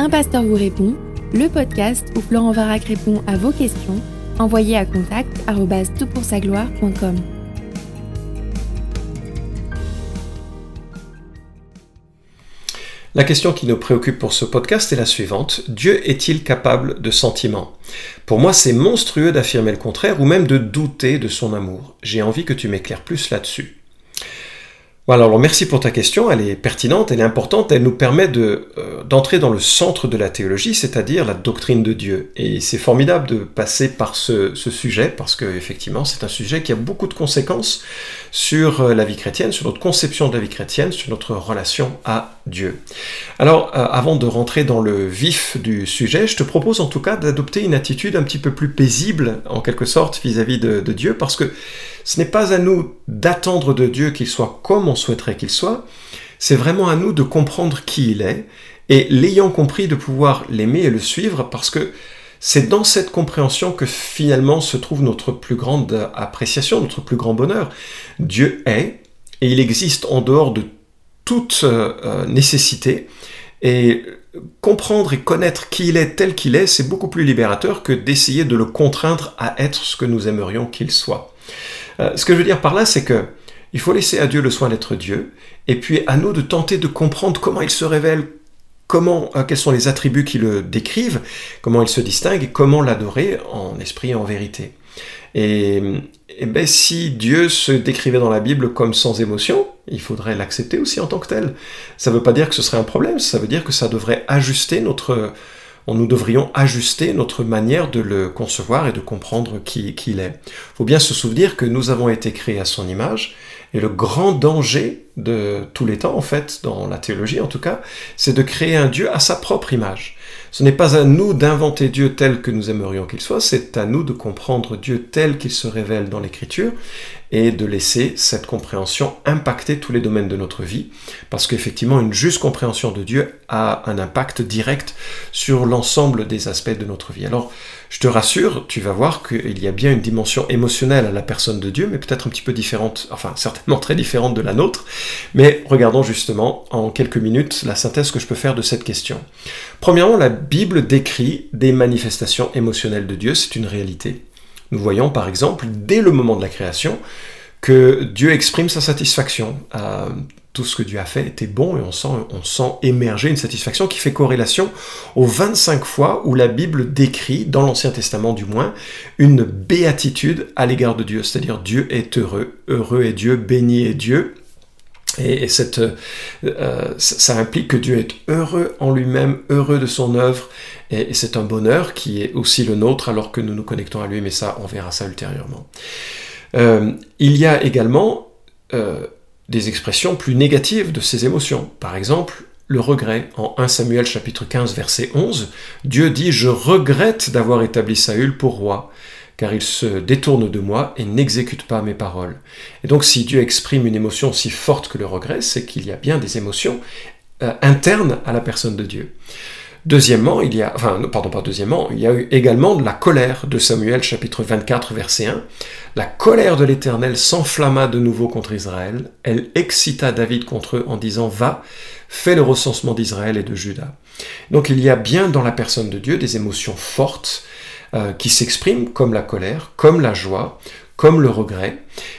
Un pasteur vous répond, le podcast où Florent Varac répond à vos questions, envoyez à contact gloire.com La question qui nous préoccupe pour ce podcast est la suivante. Dieu est-il capable de sentiments? Pour moi, c'est monstrueux d'affirmer le contraire ou même de douter de son amour. J'ai envie que tu m'éclaires plus là-dessus. Alors merci pour ta question, elle est pertinente, elle est importante, elle nous permet de, euh, d'entrer dans le centre de la théologie, c'est-à-dire la doctrine de Dieu. Et c'est formidable de passer par ce, sujet, parce que effectivement c'est un sujet qui a beaucoup de conséquences sur euh, la vie chrétienne, sur notre conception de la vie chrétienne, sur notre relation à Dieu. Alors, euh, avant de rentrer dans le vif du sujet, je te propose en tout cas d'adopter une attitude un petit peu plus paisible, en quelque sorte, vis-à-vis de, de Dieu, parce que ce n'est pas à nous d'attendre de Dieu qu'il soit comme on souhaiterait qu'il soit, c'est vraiment à nous de comprendre qui il est, et l'ayant compris, de pouvoir l'aimer et le suivre, parce que c'est dans cette compréhension que finalement se trouve notre plus grande appréciation, notre plus grand bonheur. Dieu est, et il existe en dehors de toute euh, nécessité, et comprendre et connaître qui il est tel qu'il est, c'est beaucoup plus libérateur que d'essayer de le contraindre à être ce que nous aimerions qu'il soit. Euh, ce que je veux dire par là, c'est que il faut laisser à Dieu le soin d'être Dieu, et puis à nous de tenter de comprendre comment il se révèle, comment, euh, quels sont les attributs qui le décrivent, comment il se distingue, et comment l'adorer en esprit et en vérité. Et, ben, si Dieu se décrivait dans la Bible comme sans émotion, il faudrait l'accepter aussi en tant que tel. Ça ne veut pas dire que ce serait un problème, ça veut dire que ça devrait ajuster notre, nous devrions ajuster notre manière de le concevoir et de comprendre qui, qui il est. Il faut bien se souvenir que nous avons été créés à son image, et le grand danger de tous les temps, en fait, dans la théologie en tout cas, c'est de créer un Dieu à sa propre image. Ce n'est pas à nous d'inventer Dieu tel que nous aimerions qu'il soit, c'est à nous de comprendre Dieu tel qu'il se révèle dans l'Écriture et de laisser cette compréhension impacter tous les domaines de notre vie, parce qu'effectivement une juste compréhension de Dieu a un impact direct sur l'ensemble des aspects de notre vie. Alors, je te rassure, tu vas voir qu'il y a bien une dimension émotionnelle à la personne de Dieu, mais peut-être un petit peu différente, enfin certainement très différente de la nôtre, mais regardons justement en quelques minutes la synthèse que je peux faire de cette question. Premièrement, la Bible décrit des manifestations émotionnelles de Dieu, c'est une réalité. Nous voyons par exemple, dès le moment de la création, que Dieu exprime sa satisfaction. Euh, tout ce que Dieu a fait était bon et on sent, émerger une satisfaction qui fait corrélation aux 25 fois où la Bible décrit, dans l'Ancien Testament du moins, une béatitude à l'égard de Dieu. C'est-à-dire Dieu est heureux, heureux est Dieu, béni est Dieu. Et, cette, euh, ça implique que Dieu est heureux en lui-même, heureux de son œuvre, et, c'est un bonheur qui est aussi le nôtre alors que nous nous connectons à lui, mais ça, on verra ça ultérieurement. Euh, il y a également euh, des expressions plus négatives de ces émotions. Par exemple, le regret. En 1 Samuel chapitre 15 verset 11, Dieu dit ⁇ Je regrette d'avoir établi Saül pour roi, car il se détourne de moi et n'exécute pas mes paroles. ⁇ Et donc si Dieu exprime une émotion aussi forte que le regret, c'est qu'il y a bien des émotions euh, internes à la personne de Dieu. Deuxièmement, il y a, pardon, pas deuxièmement, il y a eu également de la colère de Samuel, chapitre 24, verset 1. La colère de l'Éternel s'enflamma de nouveau contre Israël. Elle excita David contre eux en disant, va, fais le recensement d'Israël et de Juda. Donc il y a bien dans la personne de Dieu des émotions fortes euh, qui s'expriment comme la colère, comme la joie, comme le regret.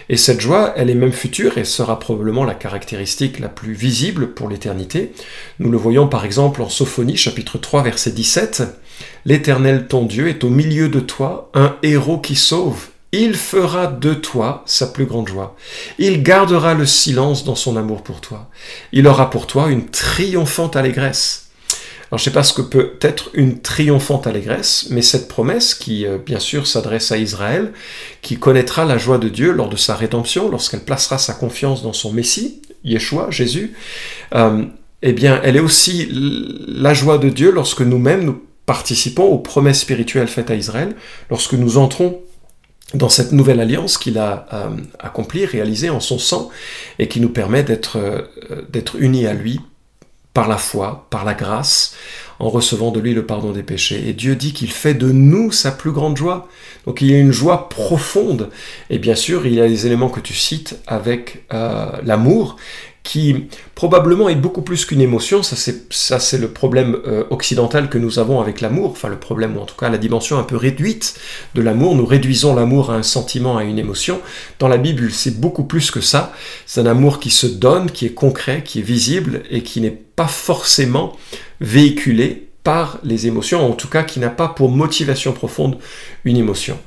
Et cette joie, elle est même future et sera probablement la caractéristique la plus visible pour l'éternité. Nous le voyons par exemple en Sophonie chapitre 3 verset 17. L'Éternel ton Dieu est au milieu de toi, un héros qui sauve. Il fera de toi sa plus grande joie. Il gardera le silence dans son amour pour toi. Il aura pour toi une triomphante allégresse. Alors je ne sais pas ce que peut être une triomphante allégresse, mais cette promesse qui euh, bien sûr s'adresse à Israël, qui connaîtra la joie de Dieu lors de sa rédemption, lorsqu'elle placera sa confiance dans son Messie, Yeshua, Jésus, euh, eh bien elle est aussi la joie de Dieu lorsque nous-mêmes nous participons aux promesses spirituelles faites à Israël, lorsque nous entrons dans cette nouvelle alliance qu'il a euh, accomplie, réalisée en son sang, et qui nous permet d'être d'être unis à lui par la foi, par la grâce, en recevant de lui le pardon des péchés. Et Dieu dit qu'il fait de nous sa plus grande joie. Donc il y a une joie profonde. Et bien sûr, il y a les éléments que tu cites avec euh, l'amour qui probablement est beaucoup plus qu'une émotion, ça c'est, le problème euh, occidental que nous avons avec l'amour, enfin le problème ou en tout cas la dimension un peu réduite de l'amour, nous réduisons l'amour à un sentiment, à une émotion. Dans la Bible c'est beaucoup plus que ça, c'est un amour qui se donne, qui est concret, qui est visible et qui n'est forcément véhiculé par les émotions, en tout cas qui n'a pas pour motivation profonde une émotion.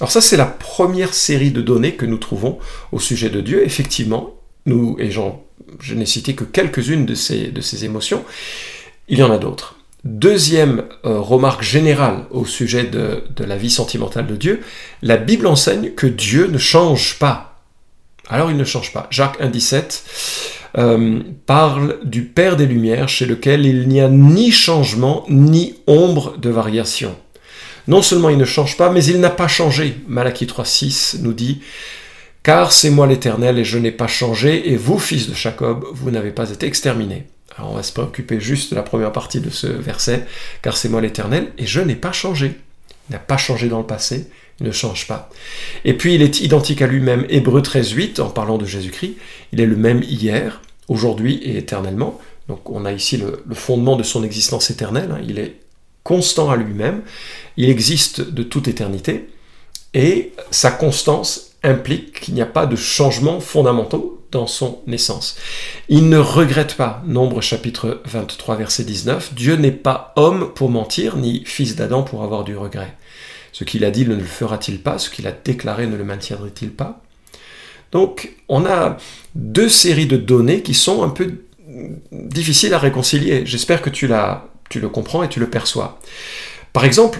Alors ça, c'est la première série de données que nous trouvons au sujet de Dieu. Effectivement, nous, et je n'ai cité que quelques-unes de ces, de émotions, il y en a d'autres. Deuxième euh, remarque générale au sujet de, la vie sentimentale de Dieu, la Bible enseigne que Dieu ne change pas. Alors il ne change pas. Jacques 1,17 euh, parle du Père des Lumières chez lequel il n'y a ni changement ni ombre de variation. Non seulement il ne change pas, mais il n'a pas changé. Malachie 3.6 nous dit Car c'est moi l'Éternel et je n'ai pas changé, et vous, fils de Jacob, vous n'avez pas été exterminés. Alors on va se préoccuper juste de la première partie de ce verset, car c'est moi l'Éternel et je n'ai pas changé. Il n'a pas changé dans le passé, ne change pas. Et puis il est identique à lui-même. Hébreu 13.8, en parlant de Jésus-Christ, il est le même hier, aujourd'hui et éternellement. Donc on a ici le, fondement de son existence éternelle. Hein. Il est constant à lui-même, il existe de toute éternité, et sa constance implique qu'il n'y a pas de changements fondamentaux dans son essence. Il ne regrette pas, Nombre chapitre 23 verset 19, Dieu n'est pas homme pour mentir, ni fils d'Adam pour avoir du regret. Ce qu'il a dit ne le fera-t-il pas? Ce qu'il a déclaré ne le maintiendrait-il pas? Donc on a deux séries de données qui sont un peu difficiles à réconcilier. J'espère que tu tu le comprends et tu le perçois. Par exemple,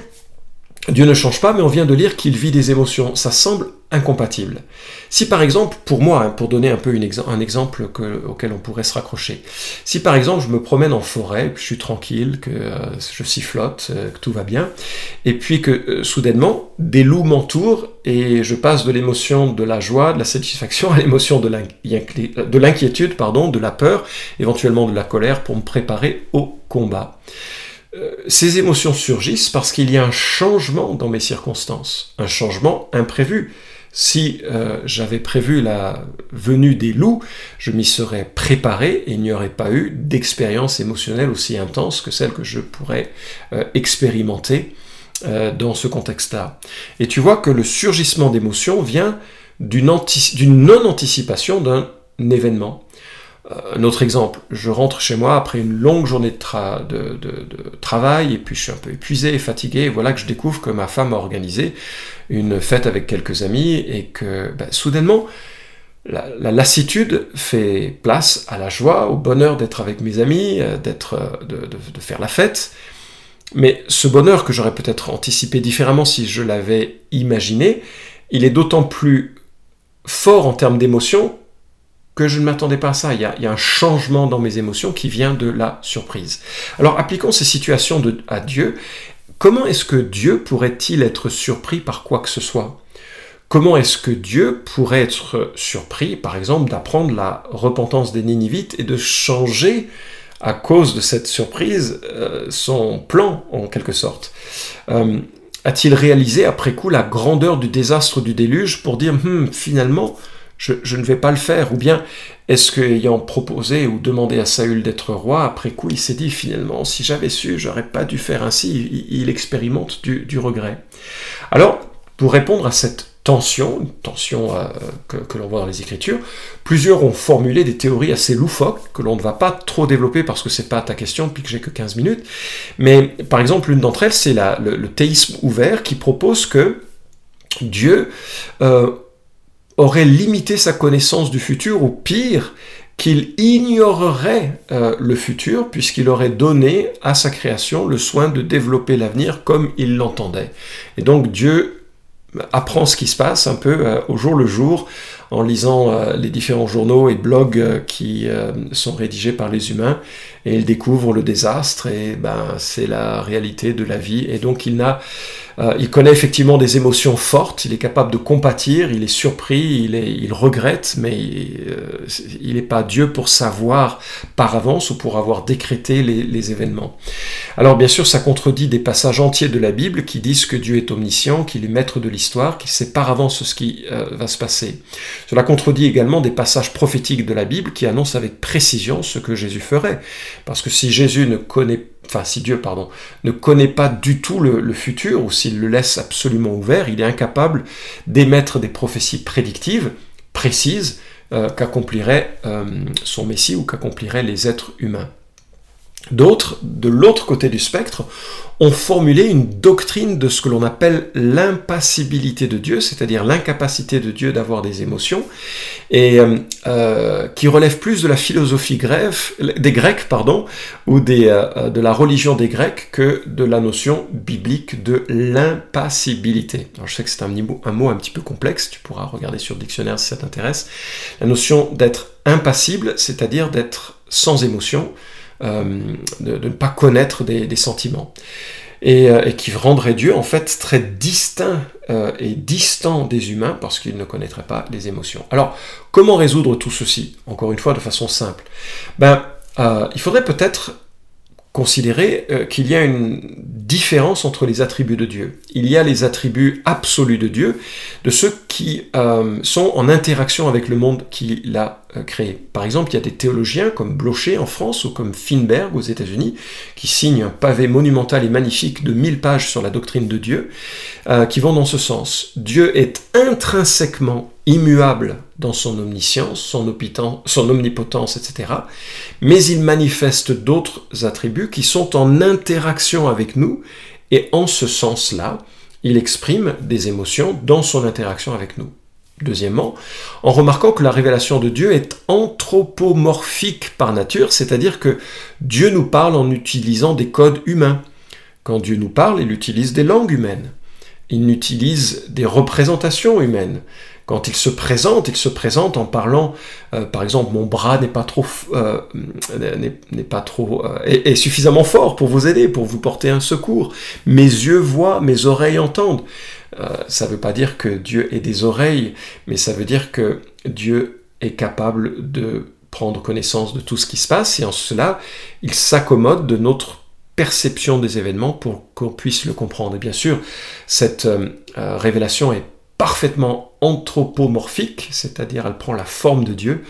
Dieu ne change pas, mais on vient de lire qu'il vit des émotions. Ça semble incompatible. Si par exemple, pour moi, hein, pour donner un peu un exemple auquel on pourrait se raccrocher, si par exemple je me promène en forêt, je suis tranquille, que euh, je sifflote, euh, que tout va bien, et puis que euh, soudainement des loups m'entourent et je passe de l'émotion de la joie, de la satisfaction à l'émotion de l'inquiétude, pardon, de la peur, éventuellement de la colère pour me préparer au combat. Ces émotions surgissent parce qu'il y a un changement dans mes circonstances, un changement imprévu. Si euh, j'avais prévu la venue des loups, je m'y serais préparé et il n'y aurait pas eu d'expérience émotionnelle aussi intense que celle que je pourrais euh, expérimenter dans ce contexte-là. Et tu vois que le surgissement d'émotions vient d'une non-anticipation d'un événement. Un autre exemple, je rentre chez moi après une longue journée de, travail et puis je suis un peu épuisé et fatigué et voilà que je découvre que ma femme a organisé une fête avec quelques amis et que ben, soudainement la, lassitude fait place à la joie, au bonheur d'être avec mes amis, euh, d'être, euh, de, faire la fête. Mais ce bonheur que j'aurais peut-être anticipé différemment si je l'avais imaginé, il est d'autant plus fort en termes d'émotion que je ne m'attendais pas à ça. Il y, a, un changement dans mes émotions qui vient de la surprise. Alors appliquons ces situations à Dieu. Comment est-ce que Dieu pourrait-il être surpris par quoi que ce soit? Comment est-ce que Dieu pourrait être surpris, par exemple, d'apprendre la repentance des Ninivites et de changer, à cause de cette surprise, euh, son plan, en quelque sorte? Euh, A-t-il réalisé après coup la grandeur du désastre du déluge pour dire, hmm, finalement, je, ne vais pas le faire Ou bien est-ce qu'ayant proposé ou demandé à Saül d'être roi, après coup il s'est dit finalement si j'avais su, j'aurais pas dû faire ainsi, il, expérimente du, regret. Alors, pour répondre à cette tension, une tension euh, que, l'on voit dans les Écritures, plusieurs ont formulé des théories assez loufoques que l'on ne va pas trop développer parce que c'est pas ta question, puis que j'ai que 15 minutes. Mais par exemple, l'une d'entre elles, c'est le, le, théisme ouvert qui propose que Dieu euh, aurait limité sa connaissance du futur, ou pire, qu'il ignorerait euh, le futur, puisqu'il aurait donné à sa création le soin de développer l'avenir comme il l'entendait. Et donc Dieu apprend ce qui se passe un peu euh, au jour le jour en lisant euh, les différents journaux et blogs qui sont rédigés par les humains et il découvre le désastre et ben c'est la réalité de la vie et donc il n'a Euh, il connaît effectivement des émotions fortes, il est capable de compatir, il est surpris, il, est, il regrette, mais il n'est pas Dieu pour savoir par avance ou pour avoir décrété les, les, événements. Alors bien sûr, ça contredit des passages entiers de la Bible qui disent que Dieu est omniscient, qu'il est maître de l'histoire, qu'il sait par avance ce qui va se passer. Cela contredit également des passages prophétiques de la Bible qui annoncent avec précision ce que Jésus ferait. Parce que si Jésus ne connaît enfin si Dieu, pardon, ne connaît pas du tout le, futur, ou s'il le laisse absolument ouvert, il est incapable d'émettre des prophéties prédictives, précises, euh, qu'accomplirait euh, son Messie ou qu'accompliraient les êtres humains. D'autres, de l'autre côté du spectre, ont formulé une doctrine de ce que l'on appelle l'impassibilité de Dieu, c'est-à-dire l'incapacité de Dieu d'avoir des émotions, et euh, euh, qui relève plus de la philosophie des Grecs pardon, ou euh, de la religion des Grecs que de la notion biblique de l'impassibilité. je sais que c'est un mot un petit peu complexe, tu pourras regarder sur le dictionnaire si ça t'intéresse. La notion d'être impassible, c'est-à-dire d'être sans émotion, euh, de, ne pas connaître des, sentiments. Euh, et, qui rendrait Dieu en fait très distinct euh, et distant des humains parce qu'il ne connaîtrait pas les émotions. Alors, comment résoudre tout ceci Encore une fois, de façon simple? Ben, il faudrait peut-être considérer euh, qu'il y a une différence entre les attributs de Dieu. Il y a les attributs absolus de Dieu, de ceux qui euh, sont en interaction avec le monde qu'il a euh, créé. Par exemple, il y a des théologiens comme Blocher en France ou comme Finberg aux États-Unis qui signent un pavé monumental et magnifique de 1000 pages sur la doctrine de Dieu, qui vont dans ce sens. Dieu est intrinsèquement immuable dans son omniscience, son omnipotence, etc. Mais il manifeste d'autres attributs qui sont en interaction avec nous, et en ce sens-là, il exprime des émotions dans son interaction avec nous. Deuxièmement, en remarquant que la révélation de Dieu est anthropomorphique par nature, c'est-à-dire que Dieu nous parle en utilisant des codes humains. Quand Dieu nous parle, il utilise des langues humaines. Il utilise des représentations humaines. Quand il se présente, il se présente en parlant, euh, par exemple, mon bras n'est pas trop, euh, n'est pas trop, euh, est, suffisamment fort pour vous aider, pour vous porter un secours. Mes yeux voient, mes oreilles entendent. ça ne veut pas dire que Dieu ait des oreilles, mais ça veut dire que Dieu est capable de prendre connaissance de tout ce qui se passe, et en cela, il s'accommode de notre perception des événements pour qu'on puisse le comprendre. Et bien sûr, cette révélation est parfaitement anthropomorphique, c'est-à-dire elle prend la forme de Dieu,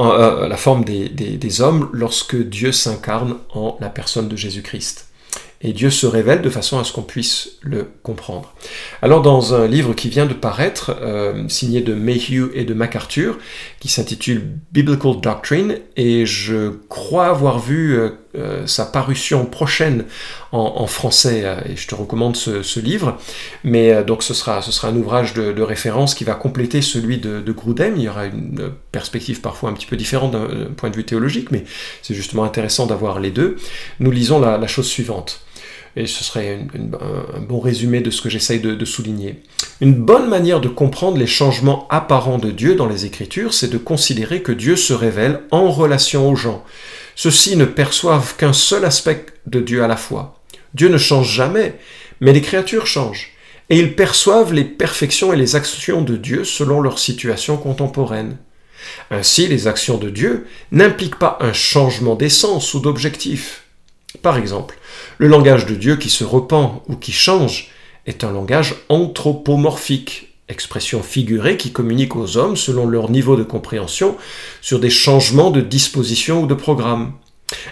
euh, la forme des, hommes lorsque Dieu s'incarne en la personne de Jésus-Christ. Et Dieu se révèle de façon à ce qu'on puisse le comprendre. Alors dans un livre qui vient de paraître, euh, signé de Mayhew et de MacArthur, qui s'intitule Biblical Doctrine, et je crois avoir vu euh, euh, sa parution prochaine en, français, et je te recommande ce, livre, mais donc ce sera, ce sera un ouvrage de, référence qui va compléter celui de, de, Grudem, il y aura une perspective parfois un petit peu différente d'un point de vue théologique, mais c'est justement intéressant d'avoir les deux. Nous lisons la chose suivante et ce serait un, bon résumé de ce que j'essaye de, souligner. Une bonne manière de comprendre les changements apparents de Dieu dans les Écritures, c'est de considérer que Dieu se révèle en relation aux gens. Ceux-ci ne perçoivent qu'un seul aspect de Dieu à la fois. Dieu ne change jamais, mais les créatures changent. Et ils perçoivent les perfections et les actions de Dieu selon leur situation contemporaine. Ainsi, les actions de Dieu n'impliquent pas un changement d'essence ou d'objectif. Par exemple, le langage de Dieu qui se repent ou qui change est un langage anthropomorphique, expression figurée qui communique aux hommes selon leur niveau de compréhension sur des changements de disposition ou de programme.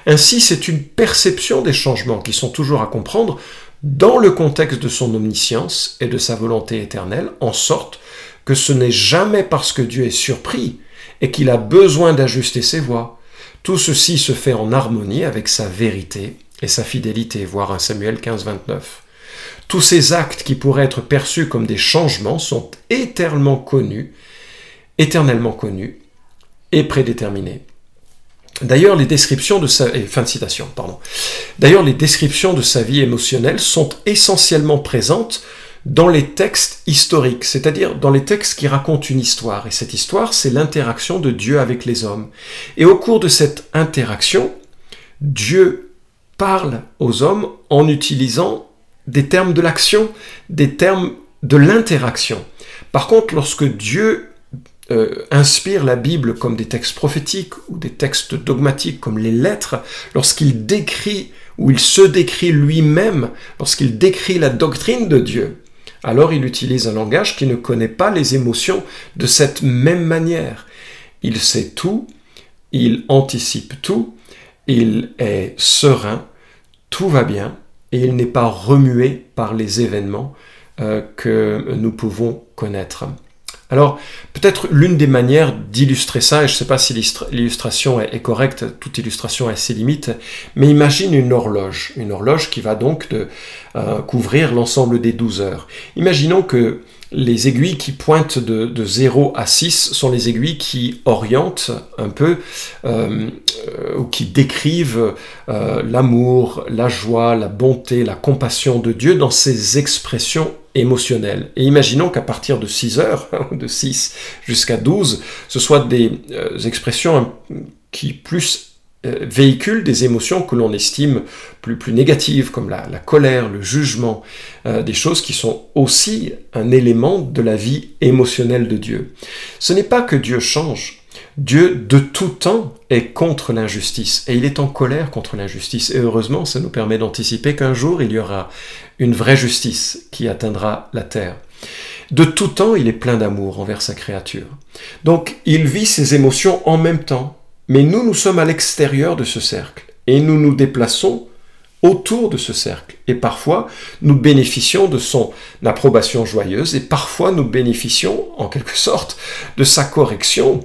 Ainsi, c'est une perception des changements qui sont toujours à comprendre dans le contexte de son omniscience et de sa volonté éternelle, en sorte que ce n'est jamais parce que Dieu est surpris et qu'il a besoin d'ajuster ses voies. Tout ceci se fait en harmonie avec sa vérité et sa fidélité, voir un Samuel 15, 29. Tous ces actes qui pourraient être perçus comme des changements sont éternellement connus, éternellement connus et prédéterminés. D'ailleurs, les descriptions de sa. D'ailleurs, les descriptions de sa vie émotionnelle sont essentiellement présentes dans les textes historiques, c'est-à-dire dans les textes qui racontent une histoire. Et cette histoire, c'est l'interaction de Dieu avec les hommes. Et au cours de cette interaction, Dieu parle aux hommes en utilisant des termes de l'action, des termes de l'interaction. Par contre, lorsque Dieu euh, inspire la Bible comme des textes prophétiques ou des textes dogmatiques comme les lettres, lorsqu'il décrit ou il se décrit lui-même, lorsqu'il décrit la doctrine de Dieu, alors il utilise un langage qui ne connaît pas les émotions de cette même manière. Il sait tout, il anticipe tout, il est serein, tout va bien, et il n'est pas remué par les événements euh, que nous pouvons connaître. Alors, peut-être l'une des manières d'illustrer ça, et je ne sais pas si l'illustration est, correcte, toute illustration a ses limites, mais imagine une horloge, une horloge qui va donc euh, couvrir l'ensemble des 12 heures. Imaginons que les aiguilles qui pointent de, 0 à 6 sont les aiguilles qui orientent un peu euh, ou qui décrivent euh, l'amour, la joie, la bonté, la compassion de Dieu dans ses expressions émotionnelles. Et imaginons qu'à partir de 6 heures, de 6 jusqu'à 12, ce soient des euh, expressions qui plus euh, véhicule des émotions que l'on estime plus, plus négatives, comme la, colère, le jugement, euh, des choses qui sont aussi un élément de la vie émotionnelle de Dieu. Ce n'est pas que Dieu change. Dieu, de tout temps, est contre l'injustice, et il est en colère contre l'injustice. Et heureusement, ça nous permet d'anticiper qu'un jour, il y aura une vraie justice qui atteindra la terre. De tout temps, il est plein d'amour envers sa créature. Donc, il vit ses émotions en même temps, mais nous, nous sommes à l'extérieur de ce cercle et nous nous déplaçons autour de ce cercle. Et parfois, nous bénéficions de son approbation joyeuse et parfois nous bénéficions, en quelque sorte, de sa correction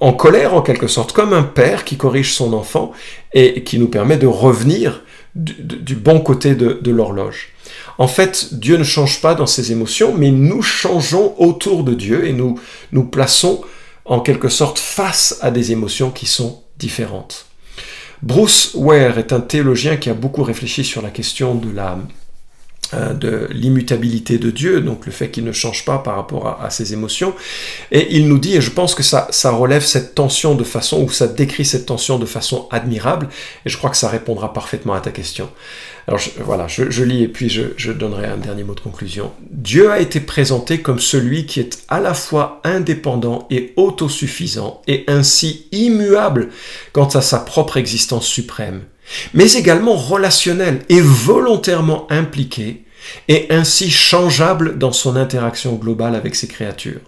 en colère, en quelque sorte, comme un père qui corrige son enfant et qui nous permet de revenir du, bon côté de, l'horloge. En fait, Dieu ne change pas dans ses émotions, mais nous changeons autour de Dieu et nous nous plaçons en quelque sorte face à des émotions qui sont différentes. Bruce Ware est un théologien qui a beaucoup réfléchi sur la question de la de l'immutabilité de Dieu, donc le fait qu'il ne change pas par rapport à, ses émotions. Et il nous dit, et je pense que ça, ça relève cette tension de façon, ou ça décrit cette tension de façon admirable, et je crois que ça répondra parfaitement à ta question. Alors voilà, je, lis et puis je, je donnerai un dernier mot de conclusion. Dieu a été présenté comme celui qui est à la fois indépendant et autosuffisant, et ainsi immuable quant à sa propre existence suprême mais également relationnel et volontairement impliqué, et ainsi changeable dans son interaction globale avec ses créatures.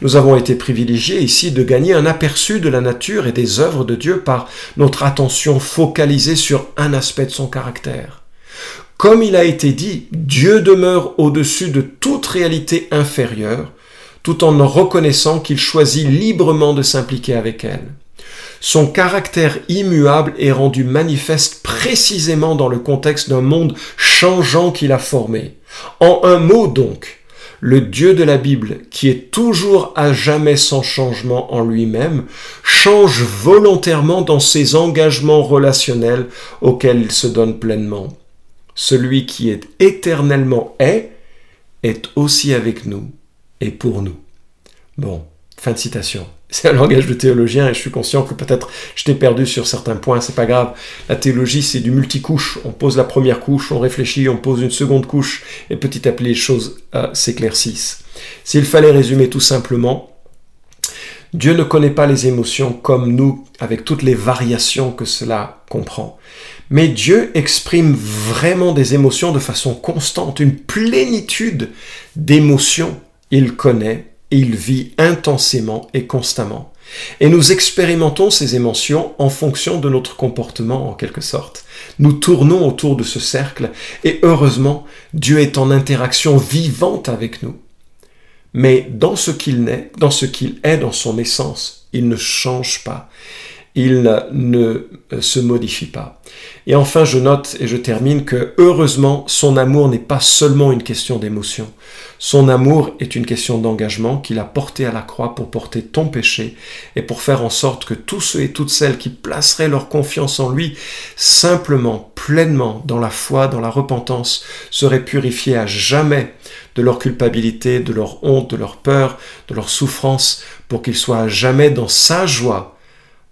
Nous avons été privilégiés ici de gagner un aperçu de la nature et des œuvres de Dieu par notre attention focalisée sur un aspect de son caractère. Comme il a été dit, Dieu demeure au-dessus de toute réalité inférieure, tout en reconnaissant qu'il choisit librement de s'impliquer avec elle. Son caractère immuable est rendu manifeste précisément dans le contexte d'un monde changeant qu'il a formé. En un mot donc, le Dieu de la Bible, qui est toujours à jamais sans changement en lui-même, change volontairement dans ses engagements relationnels auxquels il se donne pleinement. Celui qui est éternellement est, est aussi avec nous et pour nous. Bon, citation. C'est un langage de théologien et je suis conscient que peut-être je t'ai perdu sur certains points, c'est pas grave. La théologie, c'est du multicouche. On pose la première couche, on réfléchit, on pose une seconde couche et petit à petit les choses euh, s'éclaircissent. S'il fallait résumer tout simplement, Dieu ne connaît pas les émotions comme nous, avec toutes les variations que cela comprend. Mais Dieu exprime vraiment des émotions de façon constante, une plénitude d'émotions. Il connaît il vit intensément et constamment. Et nous expérimentons ces émotions en fonction de notre comportement en quelque sorte. Nous tournons autour de ce cercle et heureusement, Dieu est en interaction vivante avec nous. Mais dans ce qu'il est, dans ce qu'il est dans son essence, il ne change pas. Il ne se modifie pas. Et enfin, je note et je termine que heureusement, son amour n'est pas seulement une question d'émotion. Son amour est une question d'engagement qu'il a porté à la croix pour porter ton péché et pour faire en sorte que tous ceux et toutes celles qui placeraient leur confiance en lui simplement, pleinement, dans la foi, dans la repentance, seraient purifiés à jamais de leur culpabilité, de leur honte, de leur peur, de leur souffrance, pour qu'ils soient à jamais dans sa joie,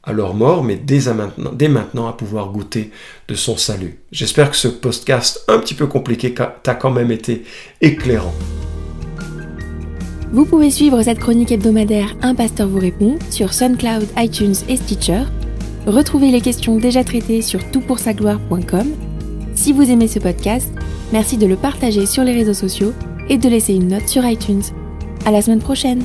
à leur mort, mais dès maintenant, maintenant à pouvoir goûter de son salut. J'espère que ce podcast un petit peu compliqué t'a quand même été éclairant. Vous pouvez suivre cette chronique hebdomadaire Un pasteur vous répond sur SoundCloud, iTunes et Stitcher. Retrouvez les questions déjà traitées sur toutpoursagloire.com. Si vous aimez ce podcast, merci de le partager sur les réseaux sociaux et de laisser une note sur iTunes. À la semaine prochaine!